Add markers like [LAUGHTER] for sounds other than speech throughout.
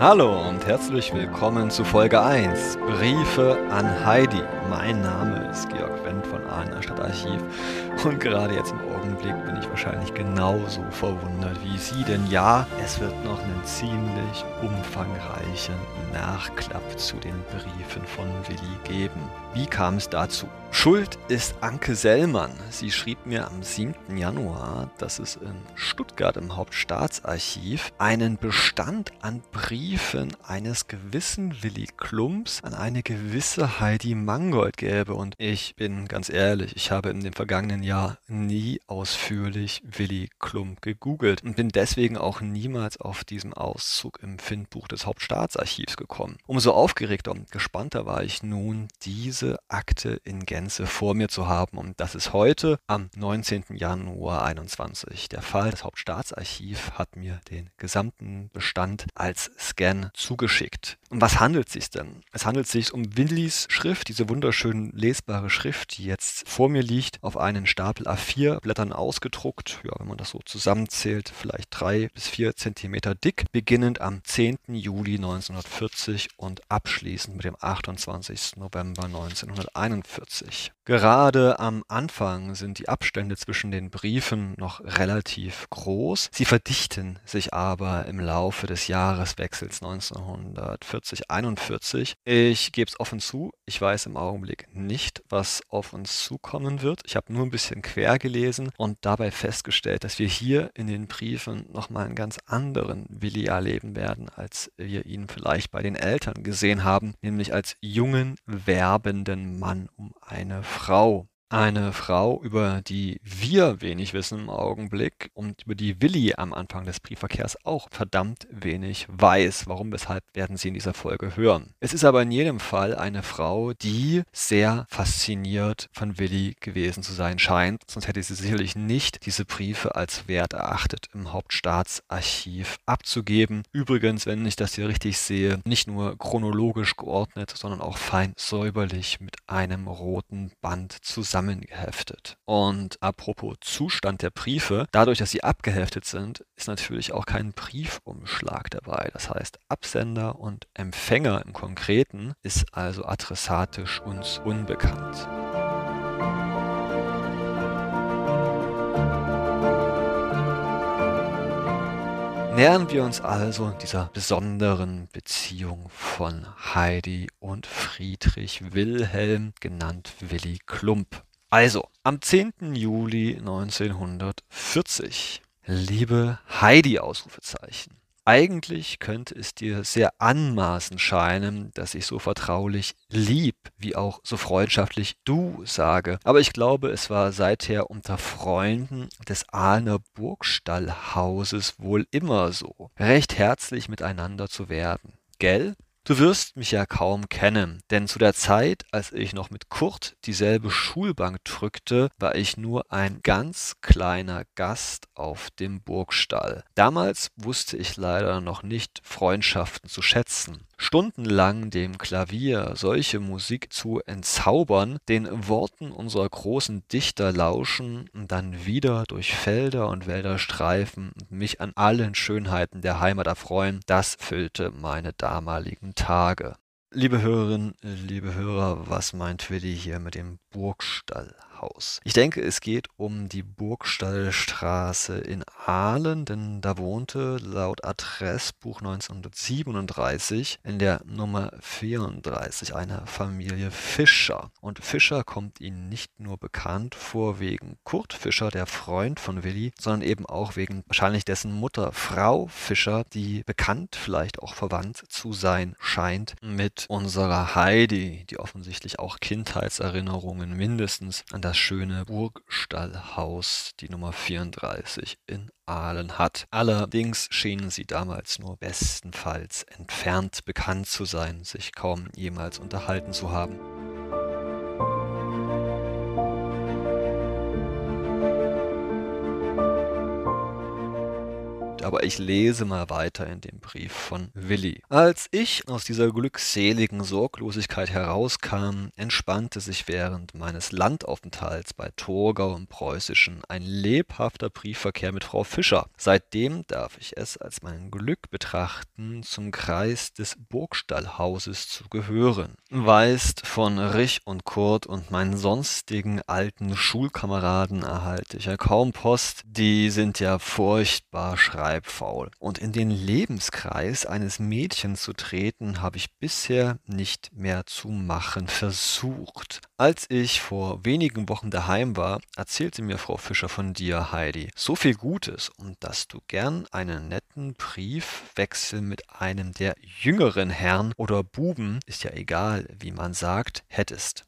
Hallo und herzlich willkommen zu Folge 1 Briefe an Heidi. Mein Name ist Georg Wendt von Ahlener Stadtarchiv und gerade jetzt im Augenblick bin ich wahrscheinlich genauso verwundert wie Sie, denn ja, es wird noch einen ziemlich umfangreichen Nachklapp zu den Briefen von Willi geben. Wie kam es dazu? Schuld ist Anke Sellmann. Sie schrieb mir am 7. Januar, dass es in Stuttgart im Hauptstaatsarchiv einen Bestand an Briefen eines gewissen Willi Klumps an eine gewisse Heidi Mangold gäbe. Und ich bin ganz ehrlich, ich habe in dem vergangenen Jahr nie ausführlich Willi Klump gegoogelt und bin deswegen auch niemals auf diesem Auszug im Findbuch des Hauptstaatsarchivs gekommen. Umso aufgeregter und gespannter war ich nun, diese Akte in Gänze vor mir zu haben. Und das ist heute am 19. Januar 21 der Fall. Das Hauptstaatsarchiv hat mir den gesamten Bestand als Scan zugeschickt. Um was handelt es sich denn? Es handelt sich um Willis Schrift, diese wunderschön lesbare Schrift, die jetzt vor mir liegt, auf einen Stapel A4 Blättern ausgedruckt. Ja, wenn man das so zusammenzählt, vielleicht drei bis vier Zentimeter dick, beginnend am 10. Juli 1940 und abschließend mit dem 28. November 1941 wichtig. Gerade am Anfang sind die Abstände zwischen den Briefen noch relativ groß. Sie verdichten sich aber im Laufe des Jahreswechsels 1940-41. Ich gebe es offen zu, ich weiß im Augenblick nicht, was auf uns zukommen wird. Ich habe nur ein bisschen quer gelesen und dabei festgestellt, dass wir hier in den Briefen nochmal einen ganz anderen Willi erleben werden, als wir ihn vielleicht bei den Eltern gesehen haben, nämlich als jungen, werbenden Mann um eine Frau. Eine Frau, über die wir wenig wissen im Augenblick und über die Willi am Anfang des Briefverkehrs auch verdammt wenig weiß. Warum, weshalb werden Sie in dieser Folge hören. Es ist aber in jedem Fall eine Frau, die sehr fasziniert von Willi gewesen zu sein scheint. Sonst hätte sie sicherlich nicht diese Briefe als wert erachtet, im Hauptstaatsarchiv abzugeben. Übrigens, wenn ich das hier richtig sehe, nicht nur chronologisch geordnet, sondern auch fein säuberlich mit einem roten Band zusammen zusammengeheftet. Und apropos Zustand der Briefe, dadurch, dass sie abgeheftet sind, ist natürlich auch kein Briefumschlag dabei. Das heißt, Absender und Empfänger im Konkreten ist also adressatisch uns unbekannt. Nähern wir uns also dieser besonderen Beziehung von Heidi und Friedrich Wilhelm, genannt Willi Klump. Also, am 10. Juli 1940. Liebe Heidi Ausrufezeichen. Eigentlich könnte es dir sehr anmaßend scheinen, dass ich so vertraulich lieb wie auch so freundschaftlich du sage. Aber ich glaube, es war seither unter Freunden des Ahner Burgstallhauses wohl immer so, recht herzlich miteinander zu werden. Gell? Du wirst mich ja kaum kennen, denn zu der Zeit, als ich noch mit Kurt dieselbe Schulbank drückte, war ich nur ein ganz kleiner Gast auf dem Burgstall. Damals wusste ich leider noch nicht Freundschaften zu schätzen stundenlang dem Klavier solche Musik zu entzaubern, den Worten unserer großen Dichter lauschen dann wieder durch Felder und Wälder streifen und mich an allen Schönheiten der Heimat erfreuen, das füllte meine damaligen Tage. Liebe Hörerinnen, liebe Hörer, was meint Willi hier mit dem Burgstall? Haus. Ich denke, es geht um die Burgstallstraße in Aalen, denn da wohnte laut Adressbuch 1937 in der Nummer 34 eine Familie Fischer. Und Fischer kommt ihnen nicht nur bekannt vor wegen Kurt Fischer, der Freund von Willi, sondern eben auch wegen wahrscheinlich dessen Mutter Frau Fischer, die bekannt, vielleicht auch verwandt zu sein scheint mit unserer Heidi, die offensichtlich auch Kindheitserinnerungen mindestens an das das schöne Burgstallhaus, die Nummer 34 in Aalen hat. Allerdings schienen sie damals nur bestenfalls entfernt bekannt zu sein, sich kaum jemals unterhalten zu haben. Aber ich lese mal weiter in dem Brief von Willi. Als ich aus dieser glückseligen Sorglosigkeit herauskam, entspannte sich während meines Landaufenthalts bei Torgau im Preußischen ein lebhafter Briefverkehr mit Frau Fischer. Seitdem darf ich es als mein Glück betrachten, zum Kreis des Burgstallhauses zu gehören. Weist von Rich und Kurt und meinen sonstigen alten Schulkameraden erhalte ich ja kaum Post, die sind ja furchtbar schreibfaul. Und in den Lebenskreis eines Mädchens zu treten, habe ich bisher nicht mehr zu machen versucht. Als ich vor wenigen Wochen daheim war, erzählte mir Frau Fischer von dir, Heidi. So viel Gutes und dass du gern einen netten Briefwechsel mit einem der jüngeren Herren oder Buben, ist ja egal, wie man sagt, hättest.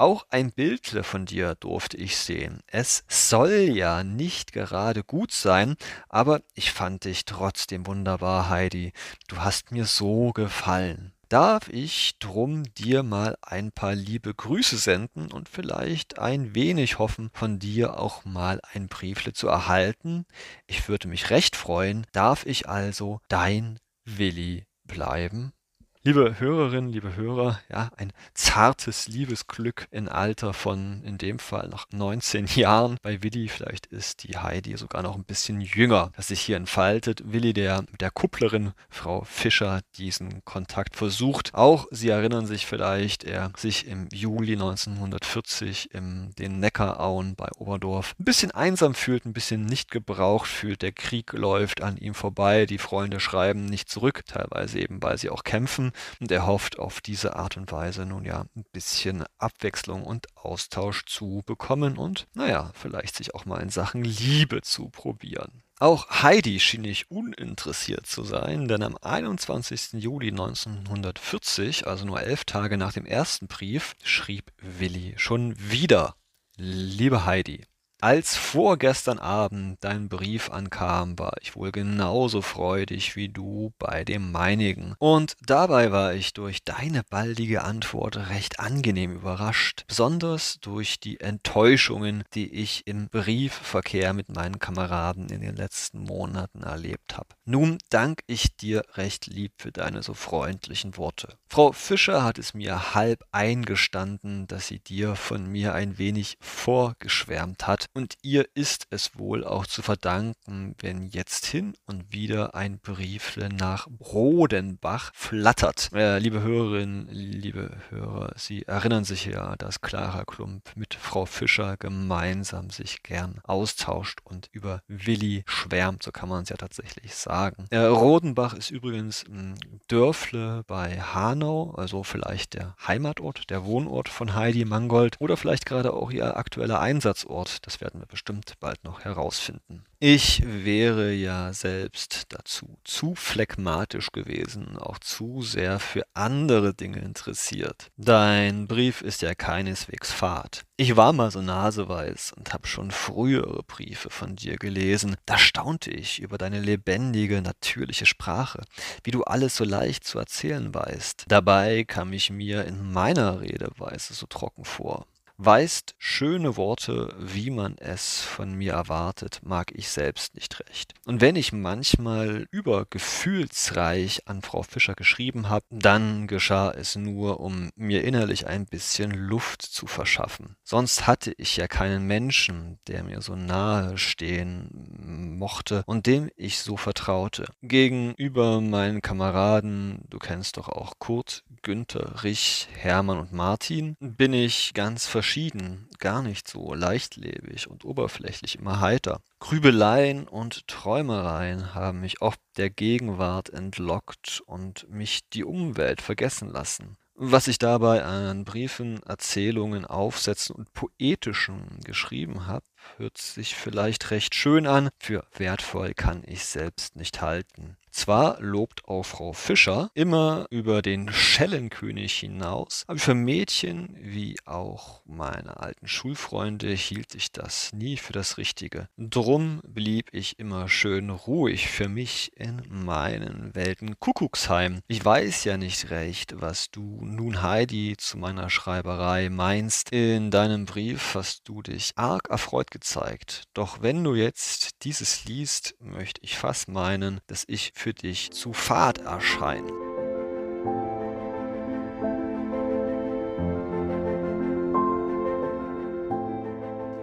Auch ein Bildle von dir durfte ich sehen. Es soll ja nicht gerade gut sein, aber ich fand dich trotzdem wunderbar, Heidi. Du hast mir so gefallen. Darf ich drum dir mal ein paar liebe Grüße senden und vielleicht ein wenig hoffen, von dir auch mal ein Briefle zu erhalten? Ich würde mich recht freuen. Darf ich also dein Willi bleiben? Liebe Hörerinnen, liebe Hörer, ja, ein zartes Liebesglück im Alter von, in dem Fall noch 19 [LAUGHS] Jahren. Bei Willi, vielleicht ist die Heidi sogar noch ein bisschen jünger, das sich hier entfaltet. Willi, der der Kupplerin Frau Fischer diesen Kontakt versucht. Auch Sie erinnern sich vielleicht, er sich im Juli 1940 in den Neckarauen bei Oberdorf ein bisschen einsam fühlt, ein bisschen nicht gebraucht fühlt. Der Krieg läuft an ihm vorbei, die Freunde schreiben nicht zurück, teilweise eben, weil sie auch kämpfen und er hofft auf diese Art und Weise nun ja ein bisschen Abwechslung und Austausch zu bekommen und naja, vielleicht sich auch mal in Sachen Liebe zu probieren. Auch Heidi schien nicht uninteressiert zu sein, denn am 21. Juli 1940, also nur elf Tage nach dem ersten Brief, schrieb Willi schon wieder. Liebe Heidi, als vorgestern Abend dein Brief ankam, war ich wohl genauso freudig wie du bei dem meinigen. Und dabei war ich durch deine baldige Antwort recht angenehm überrascht, besonders durch die Enttäuschungen, die ich im Briefverkehr mit meinen Kameraden in den letzten Monaten erlebt habe. Nun dank ich dir recht lieb für deine so freundlichen Worte. Frau Fischer hat es mir halb eingestanden, dass sie dir von mir ein wenig vorgeschwärmt hat, und ihr ist es wohl auch zu verdanken, wenn jetzt hin und wieder ein Briefle nach Rodenbach flattert. Äh, liebe Hörerinnen, liebe Hörer, Sie erinnern sich ja, dass Clara Klump mit Frau Fischer gemeinsam sich gern austauscht und über Willi schwärmt, so kann man es ja tatsächlich sagen. Äh, Rodenbach ist übrigens ein Dörfle bei Hanau, also vielleicht der Heimatort, der Wohnort von Heidi Mangold oder vielleicht gerade auch ihr aktueller Einsatzort. Das werden wir bestimmt bald noch herausfinden. Ich wäre ja selbst dazu zu phlegmatisch gewesen, auch zu sehr für andere Dinge interessiert. Dein Brief ist ja keineswegs fad. Ich war mal so naseweiß und habe schon frühere Briefe von dir gelesen. Da staunte ich über deine lebendige, natürliche Sprache, wie du alles so leicht zu erzählen weißt. Dabei kam ich mir in meiner Redeweise so trocken vor weißt schöne Worte, wie man es von mir erwartet, mag ich selbst nicht recht. Und wenn ich manchmal übergefühlsreich an Frau Fischer geschrieben habe, dann geschah es nur, um mir innerlich ein bisschen Luft zu verschaffen. Sonst hatte ich ja keinen Menschen, der mir so nahe stehen mochte und dem ich so vertraute. Gegenüber meinen Kameraden, du kennst doch auch Kurt, Günther, Rich, Hermann und Martin, bin ich ganz verschieden, gar nicht so leichtlebig und oberflächlich immer heiter. Grübeleien und Träumereien haben mich oft der Gegenwart entlockt und mich die Umwelt vergessen lassen. Was ich dabei an Briefen, Erzählungen, Aufsätzen und Poetischen geschrieben habe, hört sich vielleicht recht schön an, für wertvoll kann ich selbst nicht halten. Zwar lobt auch Frau Fischer immer über den Schellenkönig hinaus, aber für Mädchen wie auch meine alten Schulfreunde hielt ich das nie für das Richtige. Drum blieb ich immer schön ruhig für mich in meinen Welten Kuckucksheim. Ich weiß ja nicht recht, was du nun Heidi zu meiner Schreiberei meinst. In deinem Brief hast du dich arg erfreut gezeigt. Doch wenn du jetzt dieses liest, möchte ich fast meinen, dass ich für dich zu fad erscheine.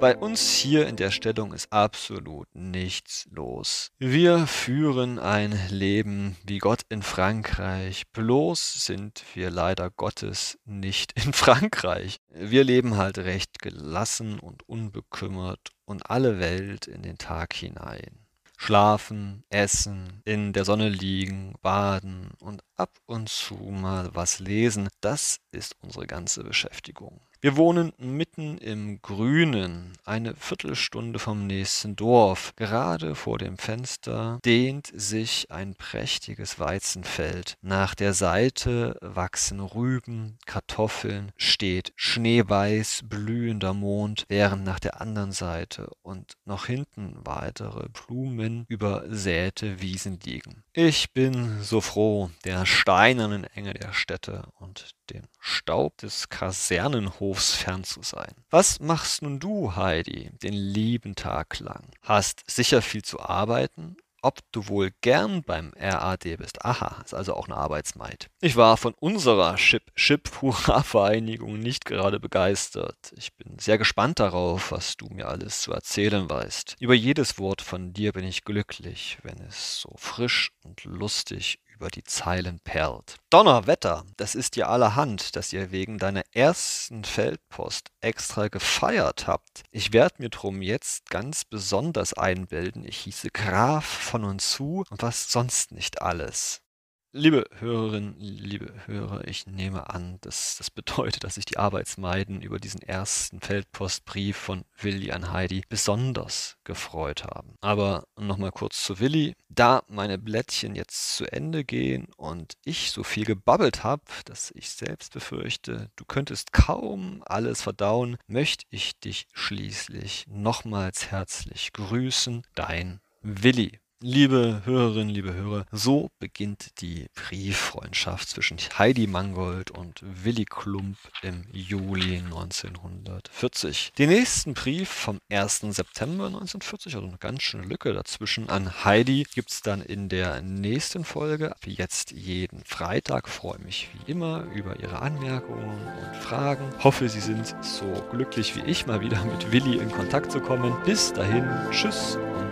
Bei uns hier in der Stellung ist absolut nichts los. Wir führen ein Leben wie Gott in Frankreich, bloß sind wir leider Gottes nicht in [LAUGHS] Frankreich. Wir leben halt recht gelassen und unbekümmert und alle Welt in den Tag hinein. Schlafen, essen, in der Sonne liegen, baden und ab und zu mal was lesen, das ist unsere ganze Beschäftigung. Wir wohnen mitten im Grünen, eine Viertelstunde vom nächsten Dorf. Gerade vor dem Fenster dehnt sich ein prächtiges Weizenfeld. Nach der Seite wachsen Rüben, Kartoffeln, steht schneeweiß blühender Mond, während nach der anderen Seite und noch hinten weitere Blumen übersäte Wiesen liegen. Ich bin so froh, der steinernen Enge der Städte und dem Staub des Kasernenhofs fern zu sein. Was machst nun du, Heidi, den lieben Tag lang? Hast sicher viel zu arbeiten ob du wohl gern beim RAD bist. Aha, ist also auch eine Arbeitsmaid. Ich war von unserer Chip-Chip-Hurra-Vereinigung nicht gerade begeistert. Ich bin sehr gespannt darauf, was du mir alles zu erzählen weißt. Über jedes Wort von dir bin ich glücklich, wenn es so frisch und lustig über die Zeilen perlt. Donnerwetter, das ist ja allerhand, dass ihr wegen deiner ersten Feldpost extra gefeiert habt. Ich werde mir drum jetzt ganz besonders einbilden, ich hieße Graf von und zu und was sonst nicht alles. Liebe Hörerinnen, liebe Hörer, ich nehme an, dass das bedeutet, dass sich die Arbeitsmeiden über diesen ersten Feldpostbrief von Willi an Heidi besonders gefreut haben. Aber nochmal kurz zu Willi. Da meine Blättchen jetzt zu Ende gehen und ich so viel gebabbelt habe, dass ich selbst befürchte, du könntest kaum alles verdauen, möchte ich dich schließlich nochmals herzlich grüßen. Dein Willi. Liebe Hörerinnen, liebe Hörer, so beginnt die Brieffreundschaft zwischen Heidi Mangold und Willi Klump im Juli 1940. Den nächsten Brief vom 1. September 1940, also eine ganz schöne Lücke dazwischen, an Heidi gibt es dann in der nächsten Folge. Wie jetzt jeden Freitag freue mich wie immer über Ihre Anmerkungen und Fragen. Hoffe, Sie sind so glücklich wie ich, mal wieder mit Willi in Kontakt zu kommen. Bis dahin, tschüss